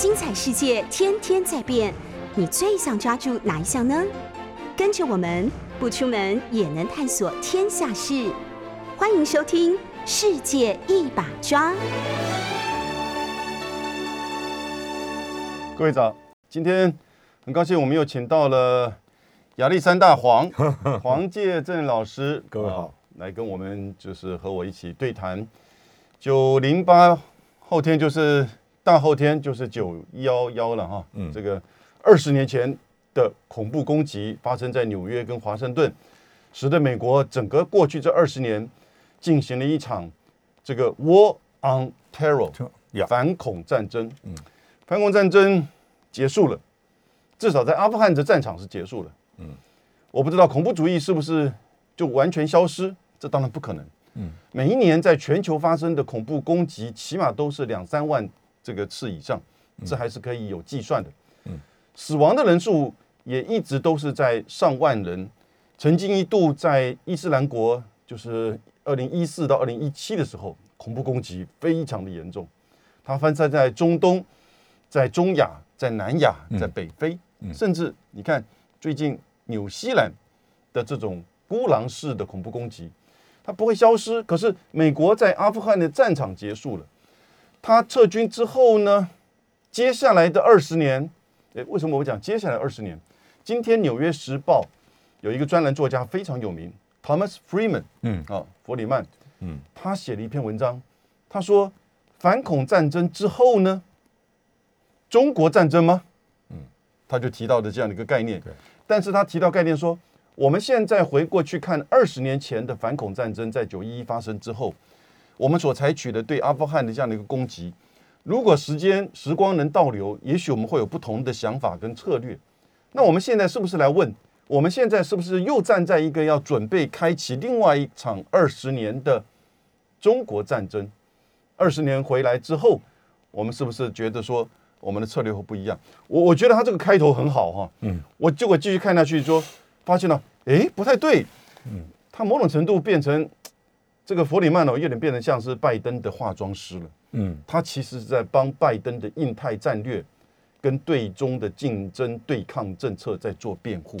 精彩世界天天在变，你最想抓住哪一项呢？跟着我们不出门也能探索天下事，欢迎收听《世界一把抓》。各位早，今天很高兴我们又请到了亚历山大黄 黄介正老师，各位好啊来跟我们就是和我一起对谈九零八后天就是大后天就是九幺幺了哈，嗯这个二十年前的恐怖攻击发生在纽约跟华盛顿，使得美国整个过去这二十年进行了一场这个 War on Terror 反恐战争。嗯，反恐战争结束了，至少在阿富汗的战场是结束了。嗯，我不知道恐怖主义是不是就完全消失，这当然不可能。嗯，每一年在全球发生的恐怖攻击，起码都是两三万这个次以上，这还是可以有计算的。嗯，死亡的人数也一直都是在上万人。曾经一度在伊斯兰国，就是二零一四到二零一七的时候，恐怖攻击非常的严重。它分散在中东、在中亚、在南亚、在北非，甚至你看最近纽西兰的这种孤狼式的恐怖攻击，它不会消失。可是美国在阿富汗的战场结束了，他撤军之后呢，接下来的二十年，诶，为什么我讲接下来二十年？今天《纽约时报》有一个专栏作家非常有名，Thomas Freeman，嗯啊，弗里曼，嗯，他写了一篇文章，他说反恐战争之后呢，中国战争吗？嗯，他就提到的这样的一个概念。对，但是他提到概念说，我们现在回过去看二十年前的反恐战争，在九一一发生之后，我们所采取的对阿富汗的这样的一个攻击，如果时间时光能倒流，也许我们会有不同的想法跟策略。那我们现在是不是来问，我们现在是不是又站在一个要准备开启另外一场二十年的中国战争？二十年回来之后，我们是不是觉得说我们的策略会不一样？我我觉得他这个开头很好哈，嗯，我结果继续看下去说，发现了，诶，不太对，嗯，他某种程度变成这个弗里曼哦，有点变得像是拜登的化妆师了。嗯，他其实是在帮拜登的印太战略跟对中的竞争对抗政策在做辩护。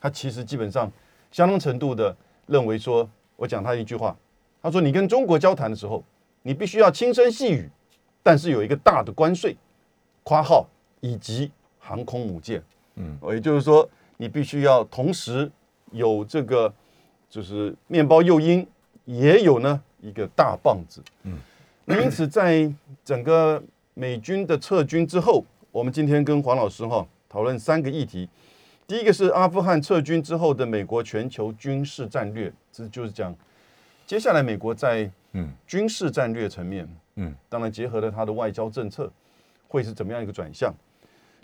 他其实基本上相当程度的认为说，我讲他一句话，他说：“你跟中国交谈的时候，你必须要轻声细语，但是有一个大的关税（括号以及航空母舰）。嗯，也就是说，你必须要同时有这个就是面包诱因，也有呢一个大棒子。那因此，在整个美军的撤军之后，我们今天跟黄老师哈讨论三个议题。第一个是阿富汗撤军之后的美国全球军事战略，这就是讲接下来美国在嗯军事战略层面，嗯，当然结合了它的外交政策，会是怎么样一个转向？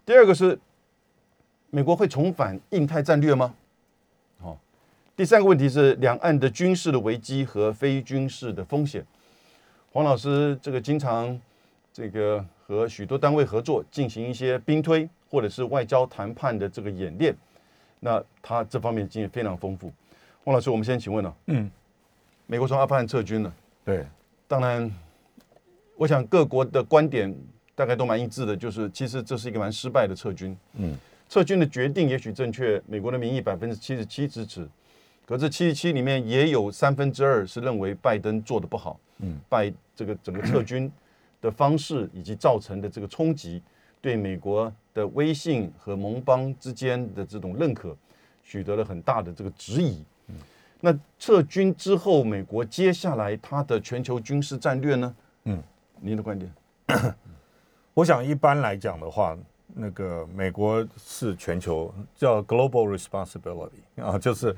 第二个是美国会重返印太战略吗？好、第三个问题是两岸的军事的危机和非军事的风险。黄老师这个经常这个和许多单位合作，进行一些兵推或者是外交谈判的这个演练，那他这方面经验非常丰富。黄老师，我们先请问了、嗯，美国从阿富汗撤军了，对，当然，我想各国的观点大概都蛮一致的，就是其实这是一个蛮失败的撤军。嗯，撤军的决定也许正确，美国的民意百分之七十七支持，可这七十七里面也有三分之二是认为拜登做的不好。嗯，拜这个整个撤军的方式以及造成的这个冲击，对美国的威信和盟邦之间的这种认可，取得了很大的这个质疑。那撤军之后，美国接下来它的全球军事战略呢？嗯，您的观点？我想一般来讲的话，那个美国是全球叫 global responsibility 啊，就是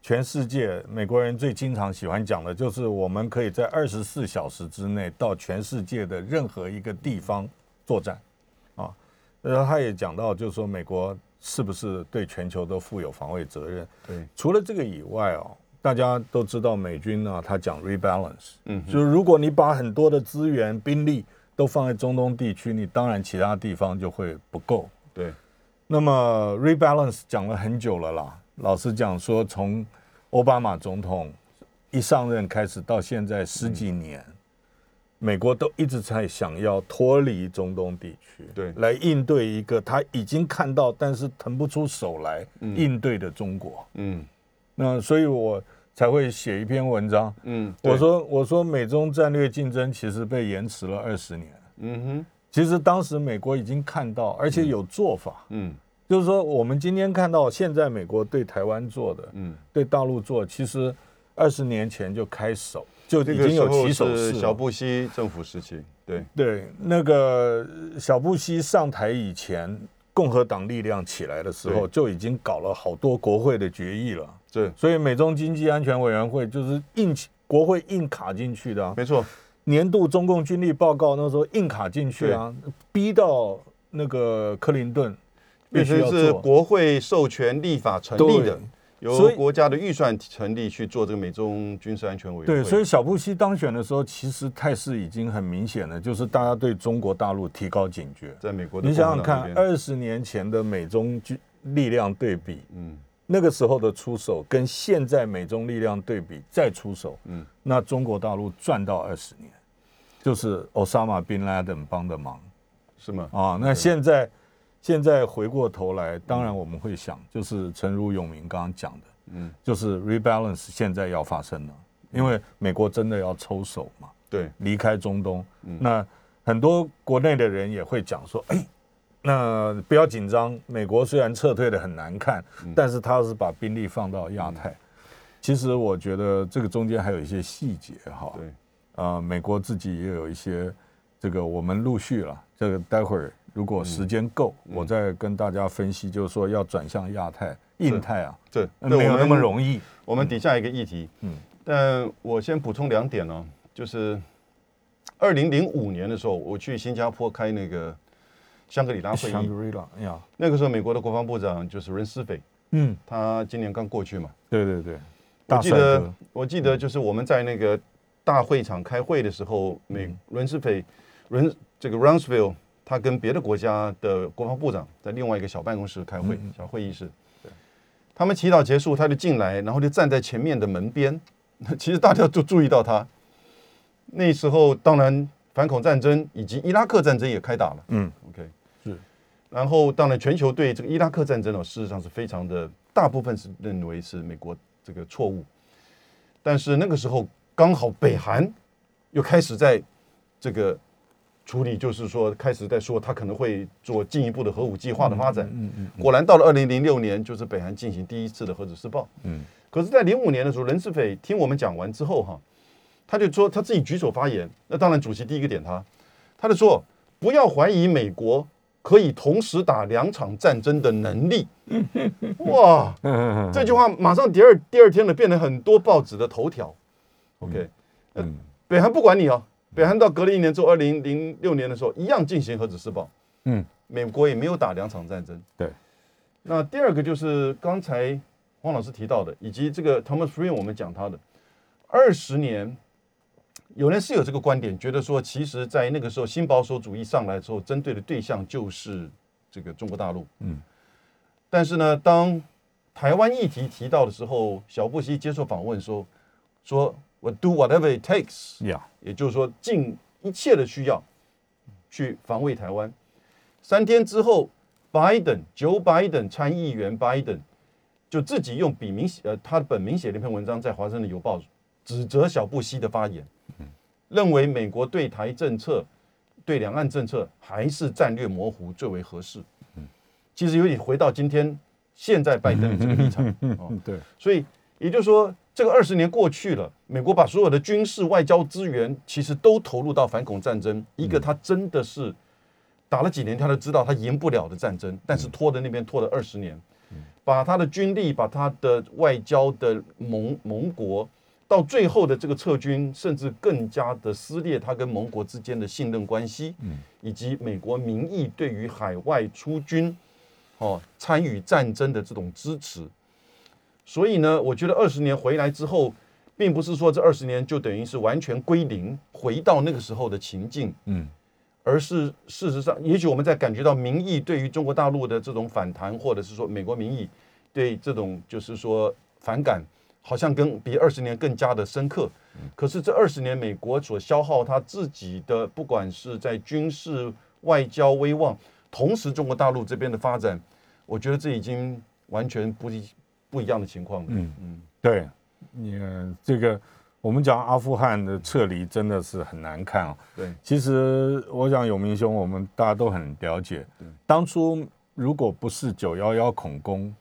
全世界美国人最经常喜欢讲的，就是我们可以在二十四小时之内到全世界的任何一个地方作战啊。然后他也讲到，就是说美国是不是对全球都负有防卫责任？对，除了这个以外哦，大家都知道美军呢，他讲 rebalance，嗯，就是如果你把很多的资源兵力都放在中东地区，你当然其他地方就会不够。对，那么 rebalance 讲了很久了啦，老实讲说，从奥巴马总统一上任开始到现在十几年，美国都一直在想要脱离中东地区，对。来应对一个他已经看到但是腾不出手来应对的中国。嗯。那所以我才会写一篇文章，嗯，我，说我说美中战略竞争其实被延迟了二十年。嗯哼，其实当时美国已经看到，而且有做法，嗯就是说我们今天看到现在美国对台湾做的，嗯，对大陆做，其实二十年前就开手，就已经有起手。是小布希政府时期，对，对，那个小布希上台以前，共和党力量起来的时候，就已经搞了好多国会的决议了。对。所以美中经济安全委员会就是硬国会硬卡进去的、啊，没错，年度中共军力报告那时候硬卡进去啊，逼到那个克林顿必须。是国会授权立法成立的由国家的预算成立去做这个美中军事安全委员会。对，所以小布希当选的时候，其实态势已经很明显了，就是大家对中国大陆提高警觉。在美国的你想想看，二十年前的美中军力量对比，嗯那个时候的出手跟现在美中力量对比再出手，嗯，那中国大陆赚到二十年，就是奥沙马宾拉登帮的忙是吗？啊。那现在现在回过头来，当然我们会想，就是诚如永明刚刚讲的，嗯，就是 rebalance 现在要发生了，因为美国真的要抽手嘛，对，离开中东，那很多国内的人也会讲说，哎，那不要紧张，美国虽然撤退的很难看，但是他是把兵力放到亚太。其实我觉得这个中间还有一些细节哈，对，呃，美国自己也有一些这个，我们陆续了，这个待会儿如果时间够，我再跟大家分析，就是说要转向亚太、印太啊，对。那没有那么。容易。我们底下一个议题，嗯。嗯，但我先补充两点呢、就是二零零五年的时候，我去新加坡开那个香格里拉会议，香格里拉呀，那个时候美国的国防部长就是任斯斐，嗯，他今年刚过去嘛，对对对，我记得，我记得就是我们在那个大会场开会的时候，美伦斯斐伦这个 Rumsfeld 他跟别的国家的国防部长在另外一个小办公室开会，小会议室。他们祈祷结束，他就进来，然后就站在前面的门边。其实大家都注意到他。那时候当然反恐战争以及伊拉克战争也开打了。嗯，OK 是。然后当然全球对这个伊拉克战争呢，事实上是非常的，大部分是认为是美国这个错误。但是那个时候刚好北韩又开始在这个处理，就是说开始在说他可能会做进一步的核武计划的发展。嗯嗯果然到了二零零六年，就是北韩进行第一次的核子试爆。嗯，可是，在零五年的时候，任世斐听我们讲完之后，哈，他就说他自己举手发言。那当然，主席第一个点他，他就说不要怀疑美国可以同时打两场战争的能力。哇，嗯这句话马上第二第二天呢，变成很多报纸的头条。OK，嗯北韩不管你哦，北韩到隔了一年之后，二零零六年的时候，一样进行核子试爆。嗯，美国也没有打两场战争。对，那第二个就是刚才黄老师提到的，以及这个 Thomas Friend 我们讲他的二十年，有人是有这个观点，觉得说，其实，在那个时候新保守主义上来之后，针对的对象就是这个中国大陆。嗯，但是呢，当台湾议题提到的时候，小布希接受访问说，说我 do whatever it takes，呀，也就是说尽一切的需要去防卫台湾。三天之后，Biden Joe Biden 参议员 Biden 就自己用笔名写呃他的本名写了一篇文章，在《华盛顿邮报》指责小布希的发言，认为美国对台政策、对两岸政策还是战略模糊最为合适。其实有点回到今天现在拜登的这个立场。哦嗯对，所以也就是说，这个二十年过去了，美国把所有的军事、外交资源其实都投入到反恐战争，一个他真的是打了几年，他都知道他赢不了的战争，但是拖的那边拖了二十年，把他的军力、把他的外交的盟盟国，到最后的这个撤军，甚至更加的撕裂他跟盟国之间的信任关系，以及美国民意对于海外出军。哦，参与战争的这种支持，所以呢，我觉得二十年回来之后，并不是说这二十年就等于是完全归零，回到那个时候的情境，嗯而是事实上，也许我们在感觉到民意对于中国大陆的这种反弹，或者是说美国民意对这种就是说反感，好像跟比二十年更加的深刻。可是这二十年，美国所消耗他自己的，不管是在军事、外交、威望，同时中国大陆这边的发展，我觉得这已经完全不一不一样的情况了。嗯嗯，对，你这个我们讲阿富汗的撤离真的是很难看啊。对，其实我想永明兄，我们大家都很了解，当初如果不是九幺幺恐攻，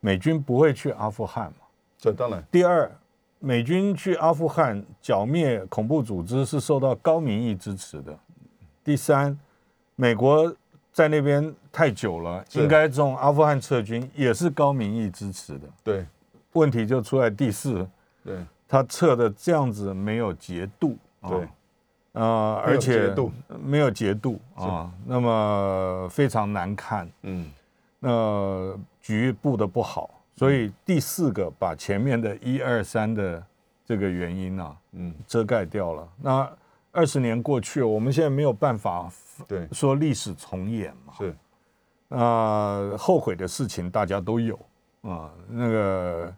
美军不会去阿富汗嘛。这当然。第二，美军去阿富汗剿灭恐怖组织是受到高民意支持的。第三，美国在那边太久了，应该从阿富汗撤军也是高民意支持的。对，问题就出在第四，对，他撤的这样子没有节度，对，啊，而且没有节度啊，那么非常难看，嗯，那局布的不好。所以第四个把前面的一二三的这个原因啊，嗯，遮盖掉了。那二十年过去，我们现在没有办法对说历史重演嘛？是啊，后悔的事情大家都有啊。那个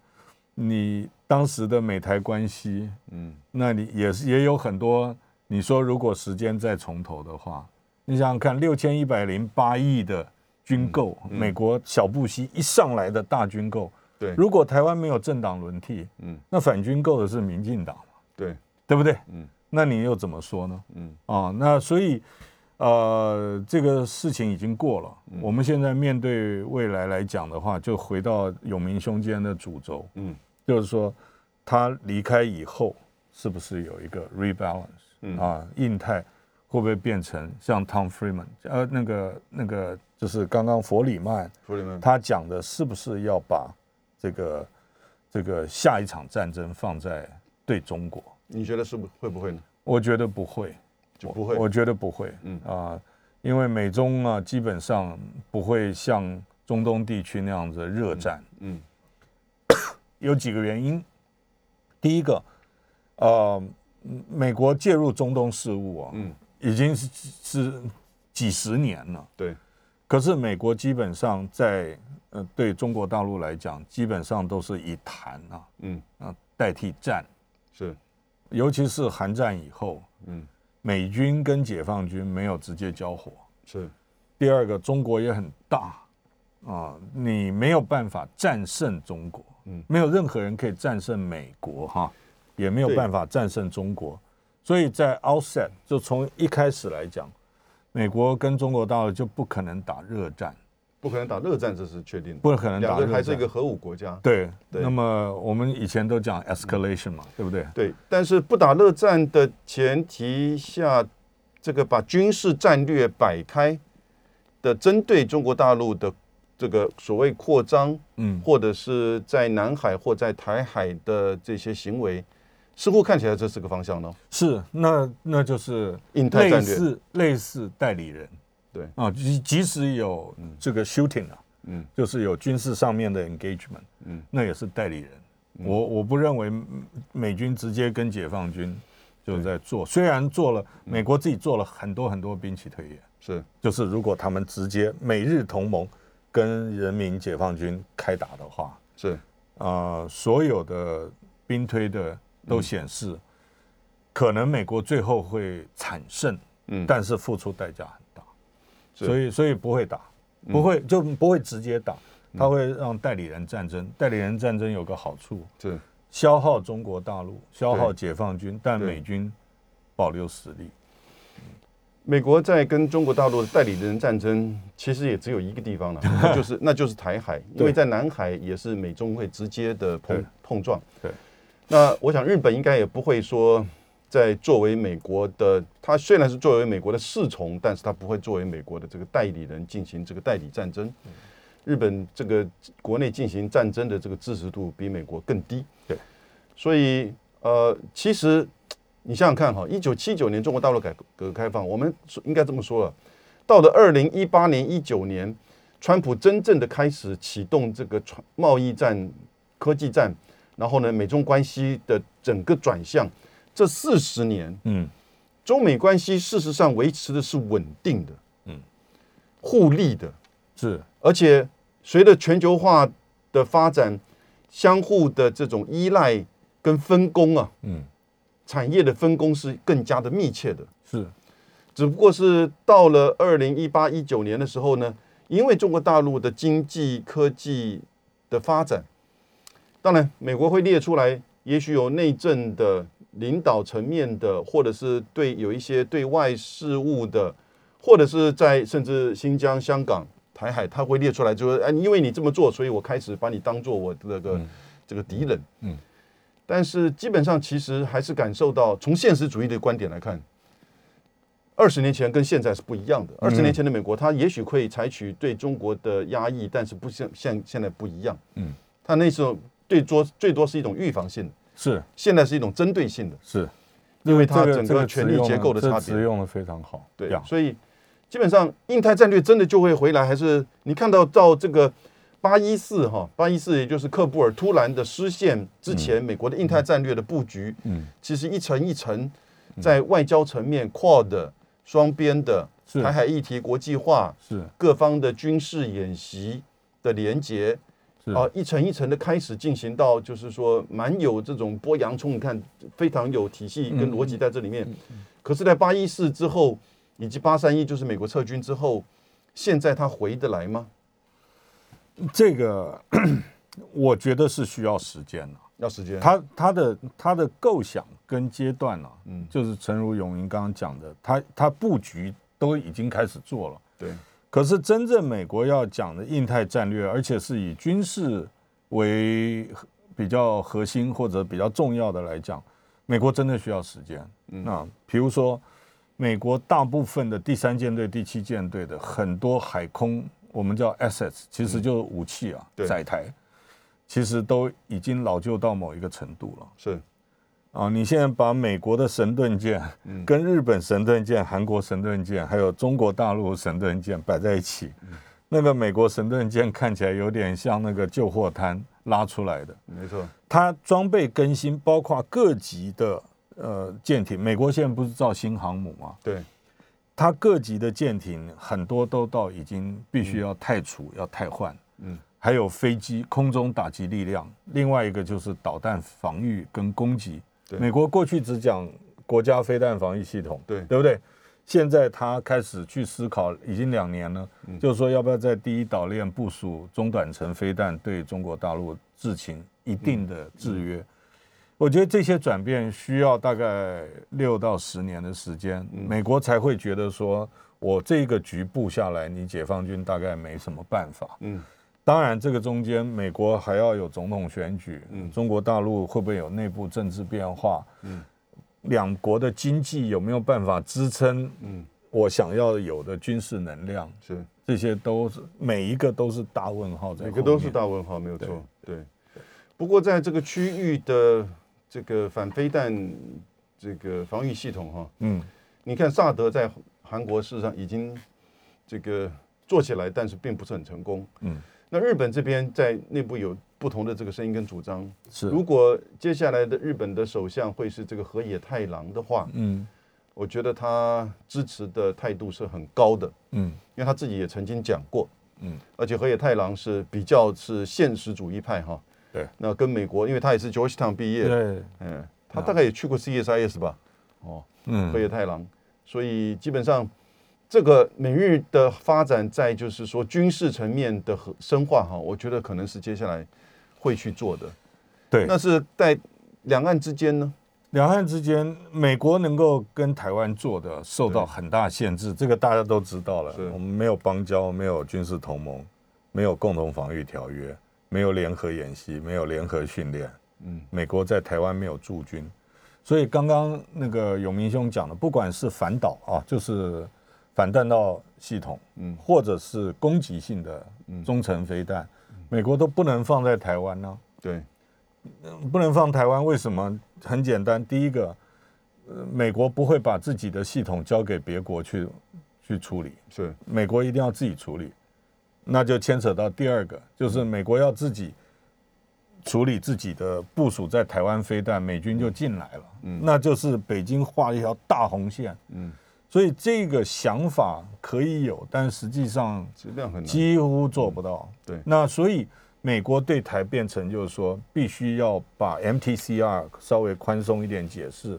你当时的美台关系，嗯，那你也是也有很多。你说如果时间再重头的话，你想想看，六千一百零八亿的。军购，美国小布希一上来的大军购，对，如果台湾没有政党轮替，嗯，那反军购的是民进党嘛，对，对不对？嗯，那你又怎么说呢？嗯，啊，那所以，呃，这个事情已经过了，我们现在面对未来来讲的话，就回到永明兄今天的主轴，嗯，就是说他离开以后，是不是有一个 rebalance？嗯啊，印太会不会变成像 Tom Freeman，呃，那个那个。就是刚刚弗里曼，弗里曼他讲的是不是要把这个这个下一场战争放在对中国？你觉得是不会不会呢？我觉得不会，就不会。我觉得不会，嗯啊，因为美中啊基本上不会像中东地区那样子热战。嗯，有几个原因。第一个，呃，美国介入中东事务啊，嗯，已经是是几十年了。对。可是美国基本上在呃对中国大陆来讲，基本上都是以谈啊，嗯啊代替战，是，尤其是韩战以后，嗯，美军跟解放军没有直接交火，是。第二个，中国也很大啊，你没有办法战胜中国，嗯，没有任何人可以战胜美国哈，也没有办法战胜中国，所以在 outset 就从一开始来讲。美国跟中国大陆就不可能打热战，不可能打热战，这是确定的。不可能打热战，还是一个核武国家。对，那么我们以前都讲 escalation 嘛，对不对？对，但是不打热战的前提下，这个把军事战略摆开的，针对中国大陆的这个所谓扩张，嗯，或者是在南海或在台海的这些行为。似乎看起来这是个方向呢。是，那那就是类似类似代理人，对。啊，即即使有这个 shooting 啊，嗯，就是有军事上面的 engagement，嗯，那也是代理人。我我不认为美军直接跟解放军就在做，虽然做了，美国自己做了很多很多兵器推演，是，就是如果他们直接美日同盟跟人民解放军开打的话，是。啊，所有的兵推的。都显示，可能美国最后会惨胜，嗯，但是付出代价所以所以不会打，不会就不会直接打，他会让代理人战争。代理人战争有个好处，是消耗中国大陆，消耗解放军，但美军保留实力。美国在跟中国大陆的代理人战争，其实也只有一个地方了，那就是那就是台海，因为在南海也是美中会直接的碰碰撞。对。那我想，日本应该也不会说，在作为美国的，他虽然是作为美国的侍从，但是他不会作为美国的这个代理人进行这个代理战争。日本这个国内进行战争的这个支持度比美国更低。对，所以呃，其实你想想看哈，一九七九年中国大陆改革开放，我们应该这么说了，到了二零一八年、一九年，川普真正的开始启动这个贸易战、科技战。然后呢，美中关系的整个转向，这四十年，嗯，中美关系事实上维持的是稳定的，嗯，互利的，是，而且随着全球化的发展，相互的这种依赖跟分工啊，嗯，产业的分工是更加的密切的。是，只不过是到了二零一八一九年的时候呢，因为中国大陆的经济科技的发展，当然美国会列出来，也许有内政的领导层面的，或者是对有一些对外事务的，或者是在甚至新疆、香港、台海，他会列出来，就是哎，因为你这么做，所以我开始把你当做我这个、这个敌人。嗯，但是基本上其实还是感受到，从现实主义的观点来看。二十年前跟现在是不一样的。二十年前的美国，它也许会采取对中国的压抑，但是不像现现在不一样。嗯，它那时候最多最多是一种预防性的，是。现在是一种针对性的，是，因为它整个权力结构的差别。使用的非常好。对呀，所以基本上印太战略真的就会回来，还是你看到到这个八一四哈八一四，也就是克布尔突然的失陷之前，美国的印太战略的布局，嗯，其实一层一层在外交层面 Quad 双边的是。台海议题国际化，是。各方的军事演习的连接是啊，一层一层的开始进行到，就是说蛮有这种剥洋葱，你看非常有体系跟逻辑在这里面。可是，在八一四之后，以及八三一就是美国撤军之后，现在他回得来吗？这个，我觉得是需要时间的。要时间。他他的他的构想跟阶段呢、嗯就是陈如永云刚刚讲的，他他布局都已经开始做了。对，可是真正美国要讲的印太战略，而且是以军事为比较核心或者比较重要的来讲，美国真的需要时间。那比如说，美国大部分的第三舰队、第七舰队的很多海空，我们叫 assets，其实就是武器啊，对载台，其实都已经老旧到某一个程度了。是啊，你现在把美国的神盾舰跟日本神盾舰、韩国神盾舰，还有中国大陆神盾舰摆在一起，那个美国神盾舰看起来有点像那个旧货摊拉出来的。没错，它装备更新，包括各级的呃舰艇，美国现在不是造新航母吗？对，它各级的舰艇很多都到已经必须要汰除、要汰换，嗯，还有飞机空中打击力量，另外一个就是导弹防御跟攻击。对美国过去只讲国家飞弹防御系统，对对不对？现在他开始去思考，已经两年了，嗯就是说要不要在第一岛链部署中短程飞弹，对中国大陆制行一定的制约。我觉得这些转变需要大概六到十年的时间，美国才会觉得说，我这个局布下来，你解放军大概没什么办法。嗯，当然，这个中间美国还要有总统选举，嗯中国大陆会不会有内部政治变化？嗯，两国的经济有没有办法支撑？嗯，我想要有的军事能量，是这些都是每一个都是大问号在，每个都是大问号，没有错。对，不过在这个区域的这个反飞弹这个防御系统哈，嗯，你看萨德在韩国事实上已经这个做起来，但是并不是很成功。嗯，那日本这边在内部有不同的这个声音跟主张。是，如果接下来的日本的首相会是这个河野太郎的话，嗯。我觉得他支持的态度是很高的，嗯。因为他自己也曾经讲过，嗯，而且河野太郎是比较是现实主义派哈。对，那跟美国，因为他也是 Georgetown 毕业，对，嗯，他大概也去过 CSIS 吧，哦，嗯。河野太郎，所以基本上这个美日的发展，在就是说军事层面的和深化哈，我觉得可能是接下来会去做的。对，那是在两岸之间呢，两岸之间，美国能够跟台湾做的受到很大限制，这个大家都知道了。我们没有邦交，没有军事同盟，没有共同防御条约，没有联合演习，没有联合训练。嗯，美国在台湾没有驻军，所以刚刚那个永明兄讲的，不管是反导啊，就是反弹道系统，嗯。或者是攻击性的中程飞弹，美国都不能放在台湾呢、对，不能放台湾，为什么？很简单，第一个，呃，美国不会把自己的系统交给别国去去处理，是。美国一定要自己处理，那就牵扯到第二个，就是美国要自己处理自己的部署在台湾飞弹，美军就进来了，嗯。那就是北京画一条大红线，嗯，所以这个想法可以有，但实际上质量很。几乎做不到。对那所以美国对台变成就是说，必须要把 MTCR 稍微宽松一点解释，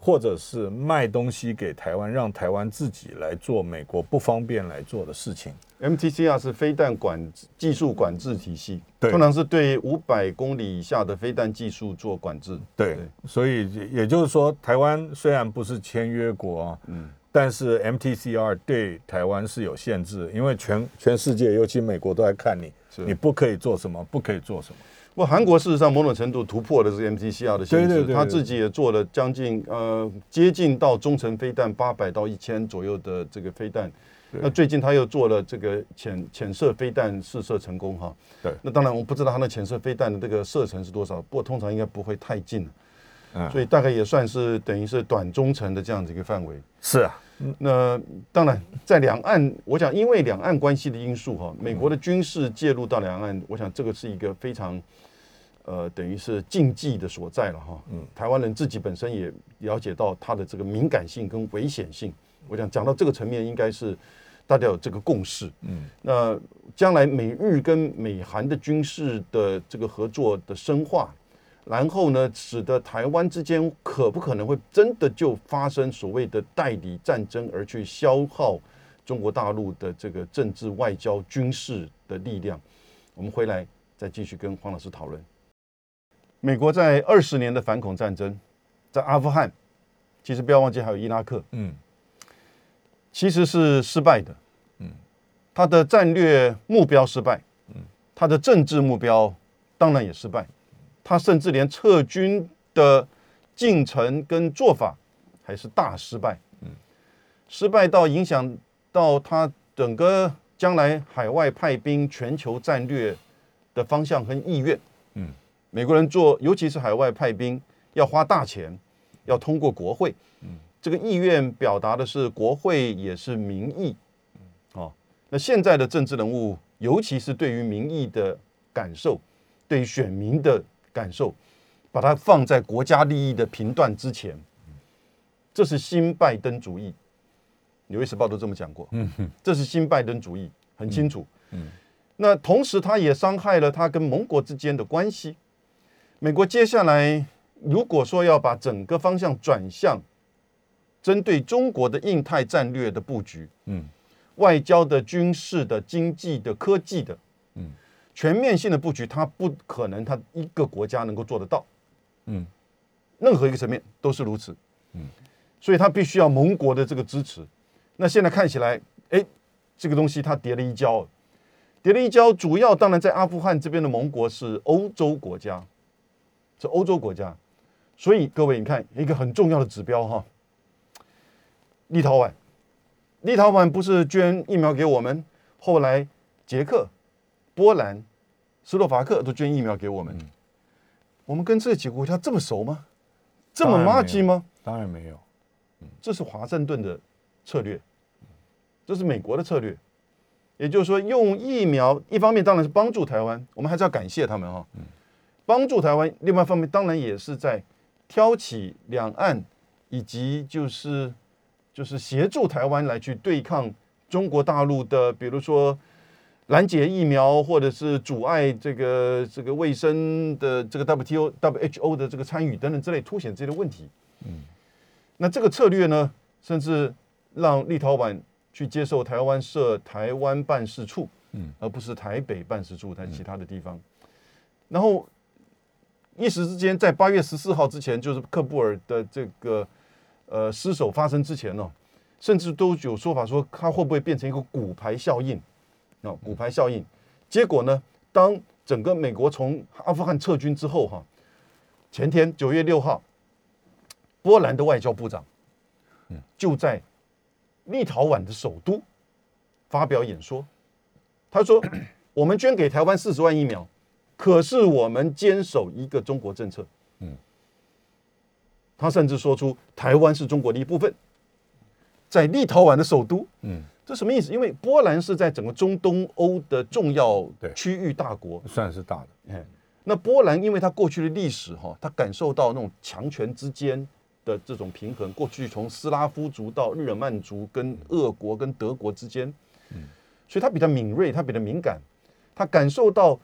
或者是卖东西给台湾，让台湾自己来做美国不方便来做的事情。MTCR 是飞弹管技术管制体系，对通常是对五百公里以下的飞弹技术做管制。对，所以也就是说，台湾虽然不是签约国啊，嗯，但是 MTCR 对台湾是有限制，因为全全世界，尤其美国都在看你，你不可以做什么，不可以做什么。不，韩国事实上某种程度突破了这个 MTCR 的限制，对对对对他自己也做了将近呃接近到中程飞弹八百到一千左右的这个飞弹。那最近他又做了这个潜潜射飞弹试射成功哈。对那当然我不知道他的潜射飞弹的这个射程是多少，不过通常应该不会太近，嗯所以大概也算是等于是短中程的这样子一个范围。是啊，那当然，在两岸，我想因为两岸关系的因素哈，美国的军事介入到两岸，我想这个是一个非常呃，等于是禁忌的所在了哈。嗯，台湾人自己本身也了解到它的这个敏感性跟危险性。我想讲到这个层面，应该是大家有这个共识。嗯，那将来美日跟美韩的军事的这个合作的深化，然后呢，使得台湾之间可不可能会真的就发生所谓的代理战争，而去消耗中国大陆的这个政治、外交、军事的力量？我们回来再继续跟黄老师讨论。美国在二十年的反恐战争，在阿富汗，其实不要忘记还有伊拉克，嗯，其实是失败的。嗯，他的战略目标失败，嗯，他的政治目标当然也失败，他甚至连撤军的进程跟做法还是大失败。嗯，失败到影响到他整个将来海外派兵、全球战略的方向和意愿。嗯，美国人做，尤其是海外派兵，要花大钱，要通过国会。这个意愿表达的是国会也是民意，哦，那现在的政治人物，尤其是对于民意的感受，对于选民的感受，把它放在国家利益的评断之前，这是新拜登主义。纽约时报都这么讲过，嗯这是新拜登主义，很清楚。嗯，那同时他也伤害了他跟盟国之间的关系。美国接下来如果说要把整个方向转向。针对中国的印太战略的布局，嗯，外交的、军事的、经济的、科技的，嗯，全面性的布局，它不可能，它一个国家能够做得到，嗯，任何一个层面都是如此，嗯，所以它必须要盟国的这个支持。那现在看起来，哎，这个东西它跌了一跤，跌了一跤，主要当然在阿富汗这边的盟国是欧洲国家，是欧洲国家，所以各位你看一个很重要的指标哈。立陶宛，立陶宛不是捐疫苗给我们，后来捷克、波兰、斯洛伐克都捐疫苗给我们。我们跟这几个国家这么熟吗？这么麻吉吗？当然没有。这是华盛顿的策略，这是美国的策略。也就是说，用疫苗一方面当然是帮助台湾，我们还是要感谢他们哈。帮助台湾，另外一方面当然也是在挑起两岸以及就是。就是协助台湾来去对抗中国大陆的，比如说拦截疫苗，或者是阻碍这个这个卫生的这个 WTO、WHO 的这个参与等等之类，凸显这些的问题。嗯，那这个策略呢，甚至让立陶宛去接受台湾设台湾办事处，嗯，而不是台北办事处在其他的地方。然后一时之间，在八月十四号之前，就是克布尔的这个。呃，失手发生之前呢，甚至都有说法说它会不会变成一个骨牌效应啊？骨牌效应，结果呢，当整个美国从阿富汗撤军之后，哈，前天九月六号，波兰的外交部长，就在立陶宛的首都发表演说，他说：“我们捐给台湾四十万疫苗，可是我们坚守一个中国政策。”嗯。他甚至说出台湾是中国的一部分，在立陶宛的首都，嗯，这什么意思？因为波兰是在整个中东欧的重要区域大国，算是大的。哎，那波兰因为它过去的历史哈，它感受到那种强权之间的这种平衡，过去从斯拉夫族到日耳曼族跟俄国跟德国之间，嗯，所以他比较敏锐，他比较敏感，他感受到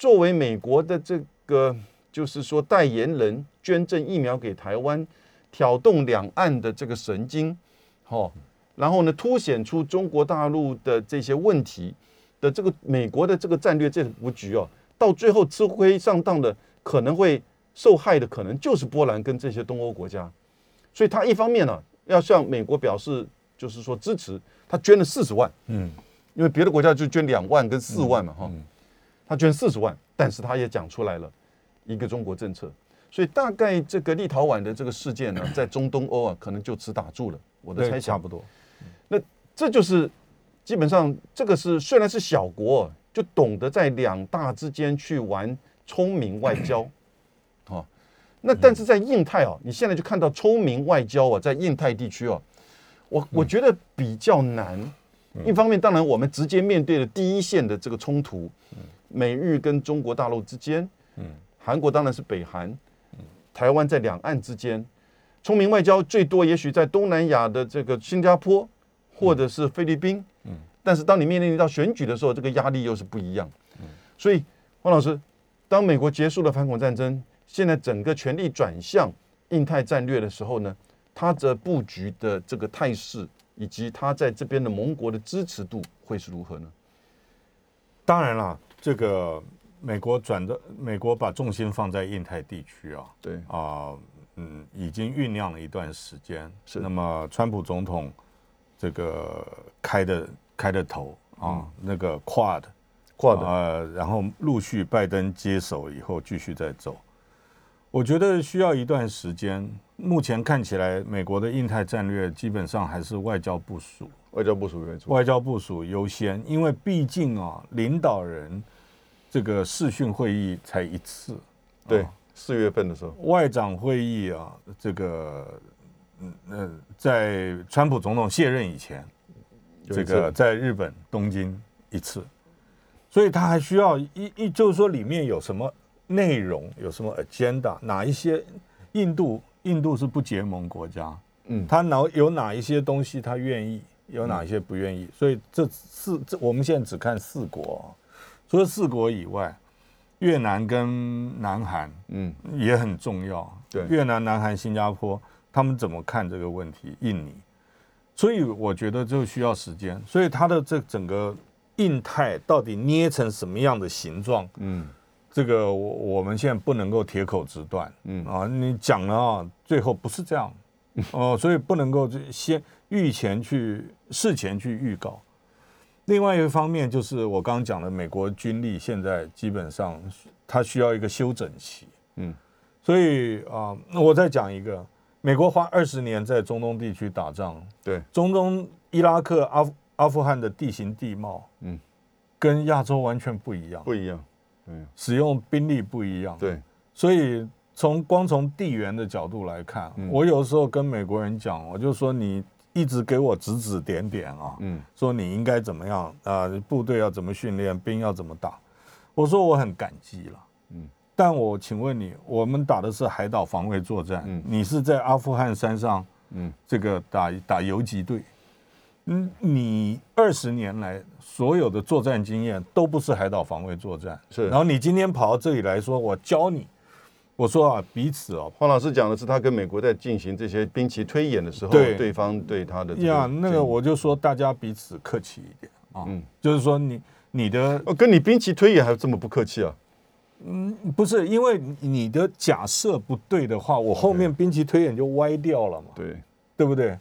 作为美国的这个就是说代言人，捐赠疫苗给台湾，挑动两岸的这个神经，哦，然后呢，凸显出中国大陆的这些问题的这个美国的这个战略这布局哦，到最后吃亏上当的可能会受害的，可能就是波兰跟这些东欧国家。所以他一方面呢，要向美国表示就是说支持，他捐了四十万，嗯，因为别的国家就捐两万跟四万嘛，哈，他捐四十万，但是他也讲出来了一个中国政策，所以大概这个立陶宛的这个事件呢，在中东欧啊，可能就此打住了。我的猜，想差不多。那这就是基本上这个是虽然是小国，就懂得在两大之间去玩聪明外交，哦，那但是在印太啊，你现在就看到聪明外交啊，在印太地区哦，我我觉得比较难。一方面，当然我们直接面对了第一线的这个冲突，美日跟中国大陆之间，嗯韩国当然是北韩，台湾在两岸之间，聪明外交最多也许在东南亚的这个新加坡或者是菲律宾，嗯但是当你面临到选举的时候，这个压力又是不一样。所以，汪老师，当美国结束了反恐战争，现在整个权力转向印太战略的时候呢，它的布局的这个态势，以及它在这边的盟国的支持度会是如何呢？当然了，这个美国转的美国把重心放在印太地区啊，对，啊、嗯，已经酝酿了一段时间。是那么，川普总统这个开的开的头啊，那个 Quad 跨的，呃，然后陆续拜登接手以后继续再走。我觉得需要一段时间。目前看起来，美国的印太战略基本上还是外交部署，外交部署为主。外交部署优先，因为毕竟啊，领导人这个视讯会议才一次，对啊，四月份的时候，外长会议啊，这个嗯呃，在川普总统卸任以前，这个在日本东京一次，所以他还需要一一就是说里面有什么内容，有什么 agenda，哪一些印度印度是不结盟国家，嗯他哪有哪一些东西他愿意，有哪一些不愿意，所以这四这我们现在只看四国、啊，除了四国以外，越南跟南韩嗯，也很重要。对越南、南韩、新加坡，他们怎么看这个问题？印尼，所以我觉得就需要时间。所以它的这整个印太到底捏成什么样的形状？嗯，这个我我们现在不能够铁口直断。嗯啊，你讲了啊，最后不是这样 哦，所以不能够就先预前去事前去预告。另外一个方面就是我刚刚讲的，美国军力现在基本上它需要一个休整期。嗯，所以啊，那我再讲一个，美国花二十年在中东地区打仗，对，中东伊拉克、阿富阿富汗的地形地貌，嗯，跟亚洲完全不一样，不一样。嗯，使用兵力不一样，对，所以从光从地缘的角度来看，嗯。我有时候跟美国人讲，我就说你一直给我指指点点啊，嗯。说你应该怎么样啊、部队要怎么训练，兵要怎么打，我说我很感激了，嗯，但我请问你，我们打的是海岛防卫作战，嗯。你是在阿富汗山上嗯。这个打打游击队。嗯，你二十年来所有的作战经验都不是海岛防卫作战，是。然后你今天跑到这里来说，我教你，我说啊，彼此哦，黄老师讲的是他跟美国在进行这些兵棋推演的时候，对。对方对他的这呀，那个我就说大家彼此客气一点啊，嗯。就是说你你的哦，跟你兵棋推演还这么不客气啊？嗯不是因为你的假设不对的话，我后面兵棋推演就歪掉了嘛，对，对不对？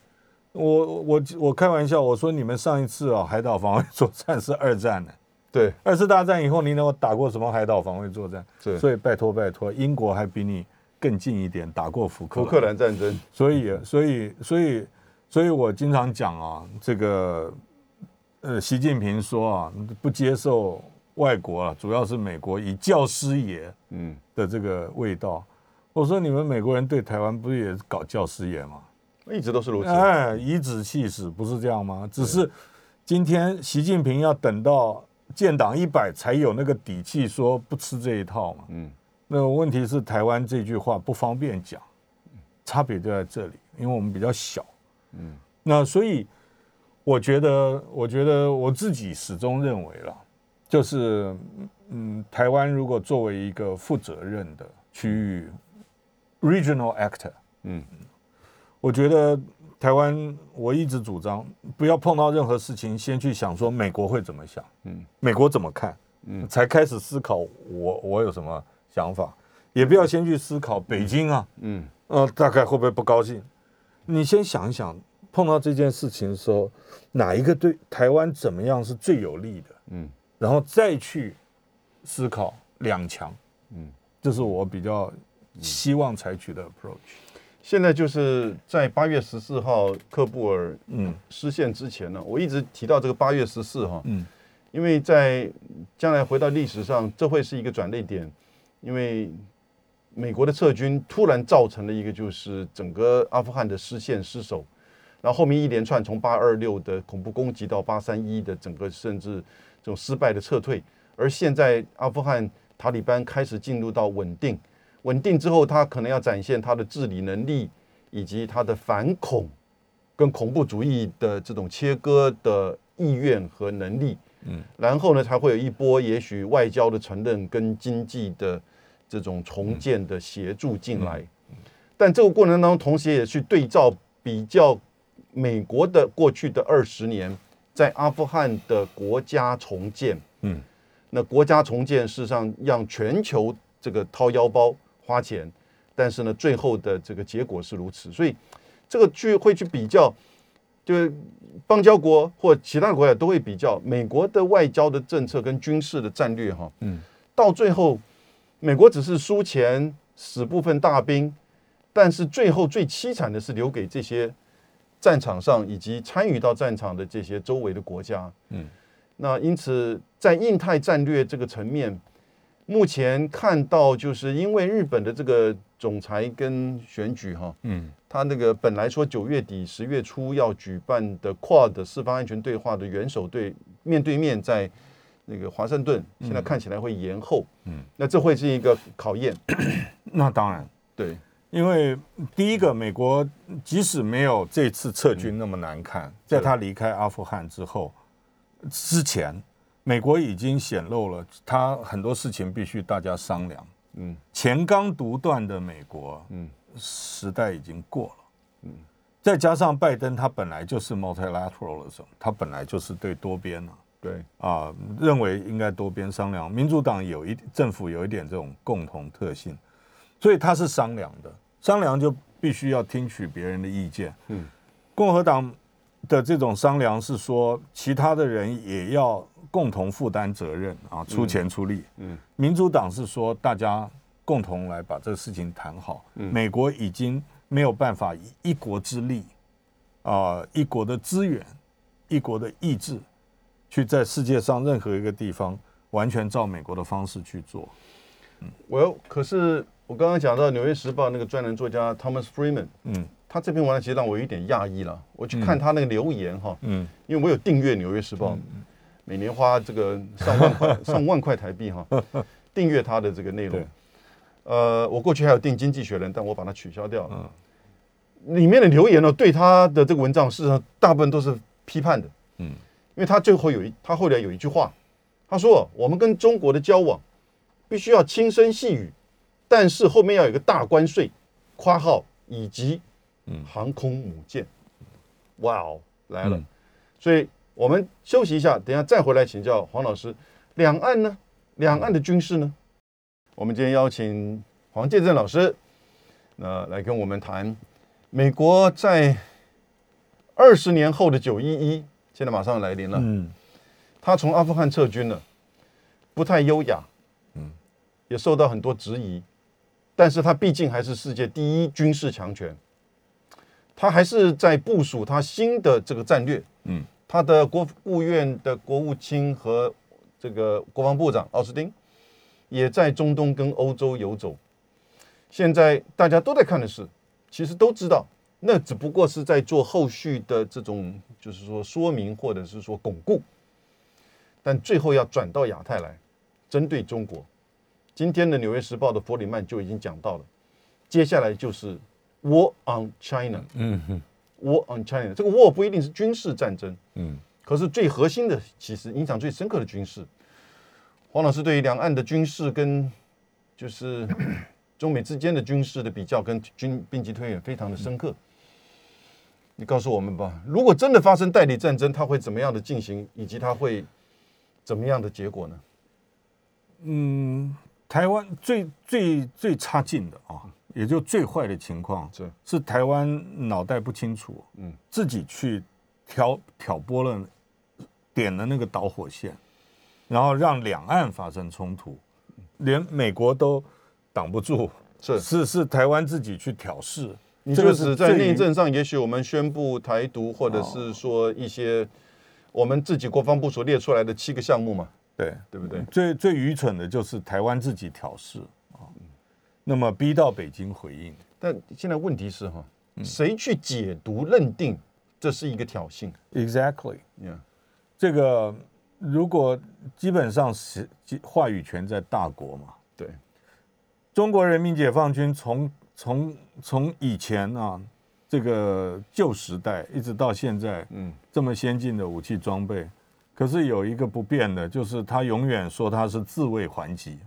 我我我开玩笑，我说你们上一次啊海岛防卫作战是二战呢，对，二次大战以后你能够打过什么海岛防卫作战？对所以拜托拜托，英国还比你更近一点，打过福克福克兰战争，所以，所以，所以，所以我经常讲啊，这个，呃，习近平说啊，不接受外国啊，主要是美国以教师爷嗯，的这个味道。我说你们美国人对台湾不是也搞教师爷吗？一直都是如此。哎，以指气使，不是这样吗？只是今天习近平要等到建党一百才有那个底气说不吃这一套嘛。嗯，那问题是台湾这句话不方便讲，差别就在这里，因为我们比较小。嗯，那所以我觉得，我觉得我自己始终认为了，就是嗯，台湾如果作为一个负责任的区域 regional actor，嗯，我觉得台湾我一直主张不要碰到任何事情，先去想说美国会怎么想，嗯，美国怎么看，嗯，才开始思考我我有什么想法，也不要先去思考北京啊，嗯，呃，大概会不会不高兴？你先想一想，碰到这件事情的时候，哪一个对台湾怎么样是最有利的？嗯，然后再去思考两强，嗯，这是我比较希望采取的 approach。现在就是在八月十四号克布尔嗯失陷之前呢，我一直提到这个八月十四哈，嗯，因为在将来回到历史上，这会是一个转捩点，因为。美国的撤军突然造成了一个，就是整个阿富汗的失陷失守，然后后面一连串从八二六的恐怖攻击到八三一的整个甚至这种失败的撤退，而现在阿富汗塔利班开始进入到稳定，稳定之后，他可能要展现他的治理能力以及他的反恐跟恐怖主义的这种切割的意愿和能力，嗯，然后呢才会有一波也许外交的承认跟经济的。这种重建的协助进来，但这个过程当中，同时也去对照比较美国的过去的二十年在阿富汗的国家重建。嗯，那国家重建事实上让全球这个掏腰包花钱，但是呢，最后的这个结果是如此，所以这个去会去比较，就是邦交国或其他国家都会比较美国的外交的政策跟军事的战略。哈，嗯，到最后。美国只是输钱，死部分大兵，但是最后最凄惨的是留给这些战场上以及参与到战场的这些周围的国家。嗯，那因此在印太战略这个层面，目前看到就是因为日本的这个总裁跟选举哈，嗯，他那个本来说九月底十月初要举办的 QUAD 四方安全对话的元首对面对面在。那个华盛顿现在看起来会延后，嗯，那这会是一个考验。那 当然，对，因为第一个，美国即使没有这次撤军那么难看，在他离开阿富汗之后，之前，美国已经显露了他很多事情必须大家商量。嗯，前刚独断的美国，嗯，时代已经过了。嗯，再加上拜登他本来就是 multilateralism，他本来就是对多边啊。对啊，认为应该多边商量。民主党有一政府有一点这种共同特性，所以他是商量的，商量就必须要听取别人的意见。嗯，共和党的这种商量是说，其他的人也要共同负担责任啊，出钱出力。嗯，民主党是说，大家共同来把这个事情谈好。嗯，美国已经没有办法以一国之力啊，一国的资源，一国的意志。去在世界上任何一个地方，完全照美国的方式去做。嗯，我可是我刚刚讲到《纽约时报》那个专栏作家 Thomas Freeman，嗯，他这篇文章其实让我有点讶异了。我去看他那个留言哈，嗯，因为我有订阅《纽约时报》，每年花这个上万块 上万块台币哈，订阅他的这个内容。呃，我过去还有订《经济学人》，但我把它取消掉了。里面的留言呢，对他的这个文章，事实上大部分都是批判的。嗯。因为他最后有一，他后来有一句话，他说：“我们跟中国的交往必须要轻声细语，但是后面要有一个大关税，括号以及航空母舰。”哇哦，来了！所以我们休息一下，等下再回来请教黄老师。两岸呢？两岸的军事呢？我们今天邀请黄建正老师，那来跟我们谈美国在二十年后的九一一。现在马上来临了，嗯，他从阿富汗撤军了，不太优雅，嗯，也受到很多质疑，但是他毕竟还是世界第一军事强权，他还是在部署他新的这个战略，嗯，他的国务院的国务卿和这个国防部长奥斯汀也在中东跟欧洲游走，现在大家都在看的是，其实都知道。那只不过是在做后续的这种，就是说说明或者是说巩固，但最后要转到亚太来，针对中国。今天的《纽约时报》的弗里曼就已经讲到了，接下来就是 War on China。嗯哼，War on China，这个 War 不一定是军事战争，嗯，可是最核心的，其实影响最深刻的军事，黄老师对于两岸的军事跟就是中美之间的军事的比较跟军兵棋推演非常的深刻。你告诉我们吧，如果真的发生代理战争，它会怎么样的进行，以及它会怎么样的结果呢？嗯，台湾最最最差劲的啊，也就最坏的情况是。是台湾脑袋不清楚，嗯，自己去挑挑拨了点了那个导火线，然后让两岸发生冲突，连美国都挡不住，是。是是台湾自己去挑事。你就是是在最内政上，也许我们宣布台独，或者是说一些我们自己国防部所列出来的七个项目嘛，对。对不对？最最愚蠢的就是台湾自己挑事。啊，那么逼到北京回应。但现在问题是哈，嗯。谁去解读认定这是一个挑衅？Exactly，？Yeah，这个如果基本上是话语权在大国嘛，对，中国人民解放军从从从以前啊，这个旧时代一直到现在，嗯，这么先进的武器装备，可是有一个不变的，就是他永远说他是自卫还击，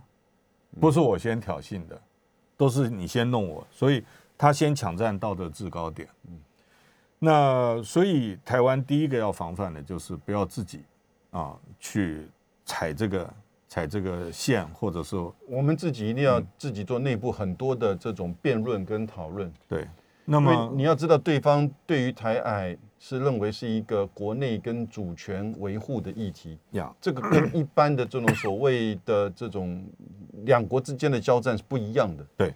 不是我先挑衅的，都是你先弄我，所以他先抢占道德制高点。那所以台湾第一个要防范的就是不要自己啊去踩这个踩这个线，或者说我们自己一定要自己做内部很多的这种辩论跟讨论，对。那么你要知道，对方对于台海是认为是一个国内跟主权维护的议题，呀，这个跟一般的这种所谓的这种两国之间的交战是不一样的。对。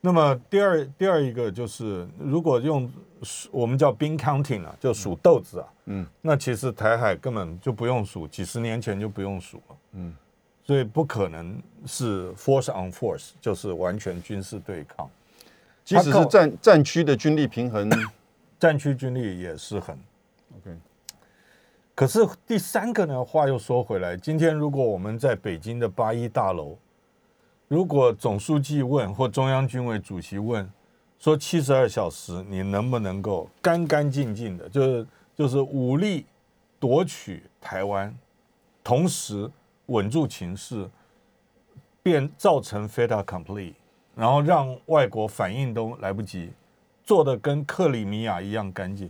那么第二第二一个就是，如果用我们叫 bean counting 啊，就数豆子啊，嗯，那其实台海根本就不用数，几十年前就不用数了，嗯，所以不可能是 force on force，就是完全军事对抗，即使是战战区的军力平衡战区军力也失衡。，OK，可是第三个呢，话又说回来，今天如果我们在北京的八一大楼，如果总书记问或中央军委主席问，说七十二小时你能不能够干干净净的，就是就是武力夺取台湾，同时稳住情势，变造成 fait accompli，然后让外国反应都来不及，做的跟克里米亚一样干净，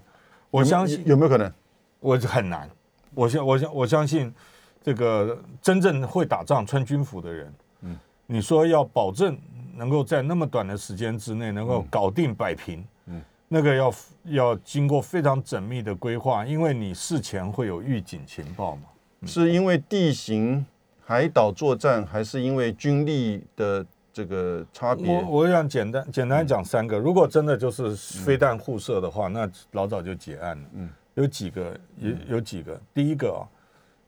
我相信有没有可能？我很难，我相我相我相信，这个真正会打仗、穿军服的人，嗯，你说要保证能够在那么短的时间之内能够搞定摆平，嗯，那个要要经过非常缜密的规划，因为你事前会有预警情报嘛。是因为地形、海岛作战，还是因为军力的这个差别？我我想简单简单讲三个，如果真的就是飞弹互射的话，那老早就结案了。嗯，有几个，有有几个。第一个啊，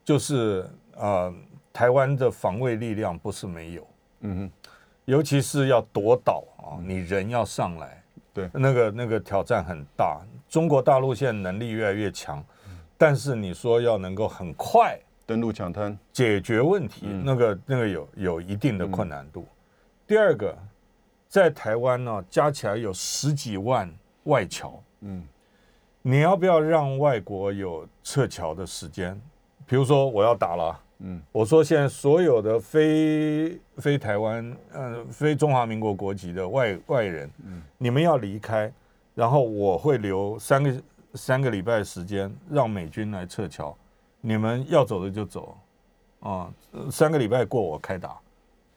就是呃，台湾的防卫力量不是没有，嗯哼，尤其是要夺岛啊，你人要上来，对。那个那个挑战很大。中国大陆现在能力越来越强，但是你说要能够很快登陆抢滩，解决问题，嗯。那个那个有有一定的困难度。第二个，在台湾呢，加起来有十几万外侨，嗯，你要不要让外国有撤侨的时间？比如说我要打了，嗯，我说现在所有的非非台湾呃非中华民国国籍的外外人，嗯，你们要离开，然后我会留三个三个礼拜时间让美军来撤侨，你们要走的就走，啊、呃三个礼拜过我开打，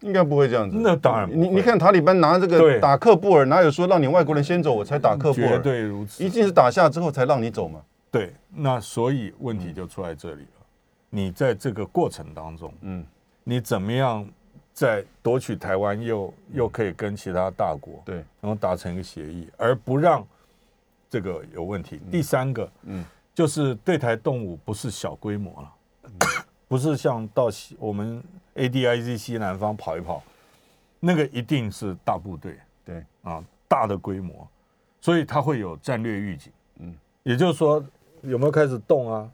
应该不会这样子。那当然不会你你看塔利班拿这个打克布尔，哪有说让你外国人先走我才打克布绝尔？对如此一。定是打下之后才让你走嘛。对，那所以问题就出在这里了。你在这个过程当中，嗯，你怎么样在夺取台湾又又可以跟其他大国对，然后达成一个协议，而不让这个有问题。第三个，嗯，就是对台动武不是小规模了，不是像到我们 ADIZ 西南方跑一跑，那个一定是大部队，对啊，大的规模，所以它会有战略预警。嗯，也就是说有没有开始动啊？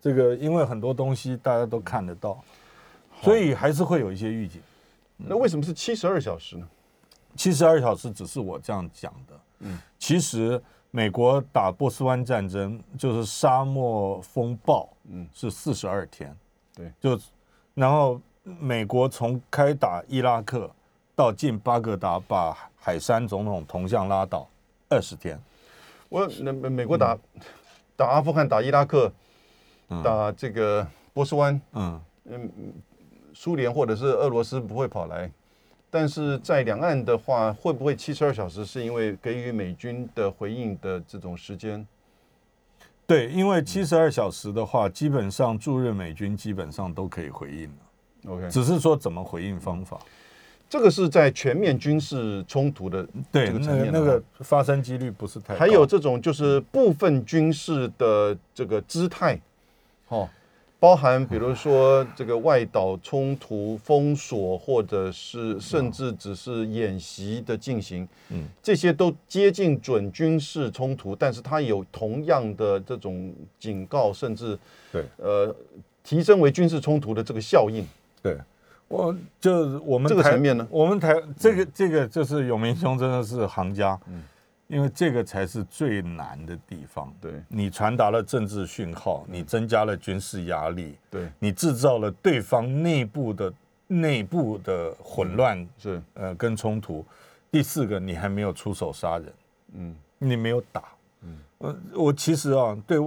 这个因为很多东西大家都看得到，所以还是会有一些预警。那为什么是七十二小时呢？七十二小时只是我这样讲的，嗯，其实美国打波斯湾战争就是沙漠风暴，嗯是四十二天，对，就然后美国从开打伊拉克到进巴格达，把海山总统铜像拉倒二十天。我那美美国打打阿富汗、打伊拉克、打这个波斯湾，嗯，苏联或者是俄罗斯不会跑来，但是在两岸的话，会不会七十二小时是因为给予美军的回应的这种时间？对，因为七十二小时的话，基本上驻日美军基本上都可以回应了。OK，只是说怎么回应方法。这个是在全面军事冲突的对，这个那个那个发生几率不是太。还有这种就是部分军事的这个姿态，哦，包含比如说这个外岛冲突、封锁，或者是甚至只是演习的进行，嗯，这些都接近准军事冲突，但是它有同样的这种警告，甚至对呃提升为军事冲突的这个效应。对，我就是我们这个台层面呢我们台这个这个就是永明兄真的是行家，嗯，因为这个才是最难的地方。对你传达了政治讯号，你增加了军事压力，对，你制造了对方内部的内部的混乱，是呃，跟冲突。第四个，你还没有出手杀人，嗯你没有打，嗯，呃，我其实啊，对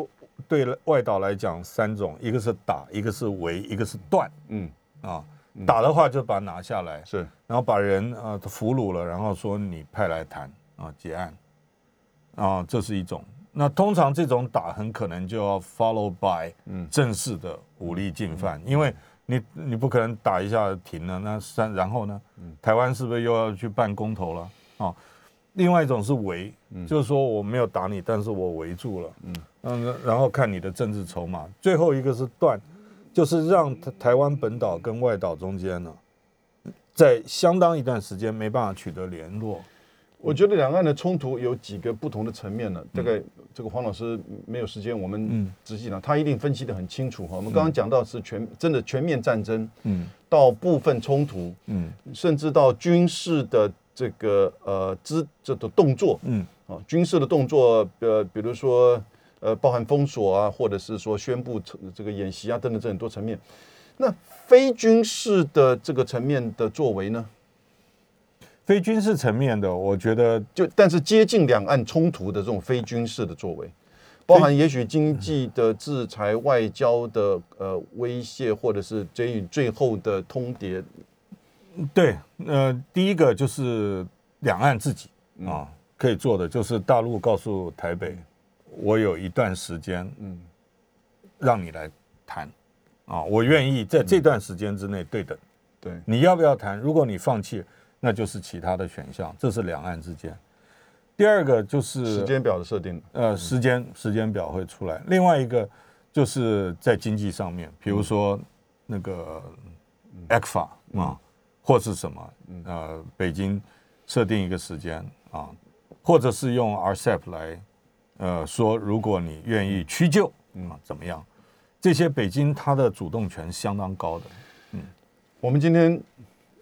对外岛来讲，三种，一个是打，一个是围，一个是断嗯啊。打的话就把它拿下来，是然后把人啊俘虏了，然后说你派来谈啊结案啊，这是一种。那通常这种打很可能就要 follow by 嗯正式的武力进犯，因为你你不可能打一下停了，那三然后呢，台湾是不是又要去办公投了啊？另外一种是围，就是说我没有打你，但是我围住了，嗯嗯，然后看你的政治筹码。最后一个是断，就是让台台湾本岛跟外岛中间呢，在相当一段时间没办法取得联络。我觉得两岸的冲突有几个不同的层面呢。大概这个黄老师没有时间，我们嗯仔细讲，他一定分析的很清楚哈。我们刚刚讲到是全真的全面战争，嗯到部分冲突，嗯甚至到军事的这个呃姿这的动作嗯啊，军事的动作，呃，比如说呃，包含封锁啊，或者是说宣布这个演习啊等等这很多层面。那非军事的这个层面的作为呢？非军事层面的，我觉得就但是接近两岸冲突的这种非军事的作为，包含也许经济的制裁、外交的呃威胁，或者是给予最后的通牒。对，呃，第一个就是两岸自己啊可以做的，就是大陆告诉台北，我有一段时间，嗯让你来谈啊，我愿意在这段时间之内对等。对，你要不要谈？如果你放弃，那就是其他的选项，这是两岸之间。第二个就是时间表的设定。呃，时间时间表会出来。另外一个就是在经济上面，比如说那个 ECFA 啊，或是什么呃，北京设定一个时间啊，或者是用 RCEP 来呃说，如果你愿意屈就嗯，怎么样？这些北京它的主动权相当高的。嗯我们今天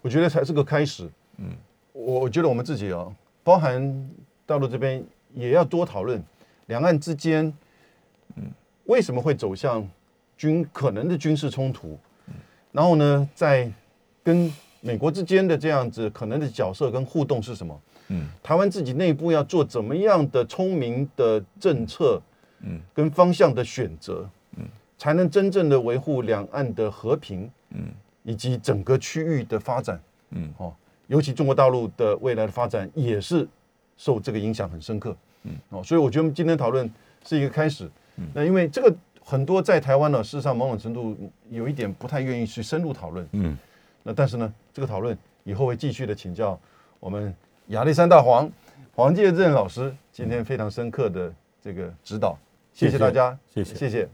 我觉得才是个开始。嗯，我我觉得我们自己哦，包含大陆这边也要多讨论两岸之间，嗯，为什么会走向军可能的军事冲突？然后呢，在跟美国之间的这样子可能的角色跟互动是什么？嗯，台湾自己内部要做怎么样的聪明的政策，嗯，跟方向的选择，嗯，才能真正的维护两岸的和平，嗯，以及整个区域的发展，嗯，哦，尤其中国大陆的未来的发展也是受这个影响很深刻，嗯，哦，所以我觉得我们今天讨论是一个开始，嗯，那因为这个很多在台湾呢，事实上某种程度有一点不太愿意去深入讨论，嗯，那但是呢，这个讨论以后会继续的请教我们亚历山大黄黄介正老师今天非常深刻的这个指导，谢谢谢谢大家，谢谢谢谢。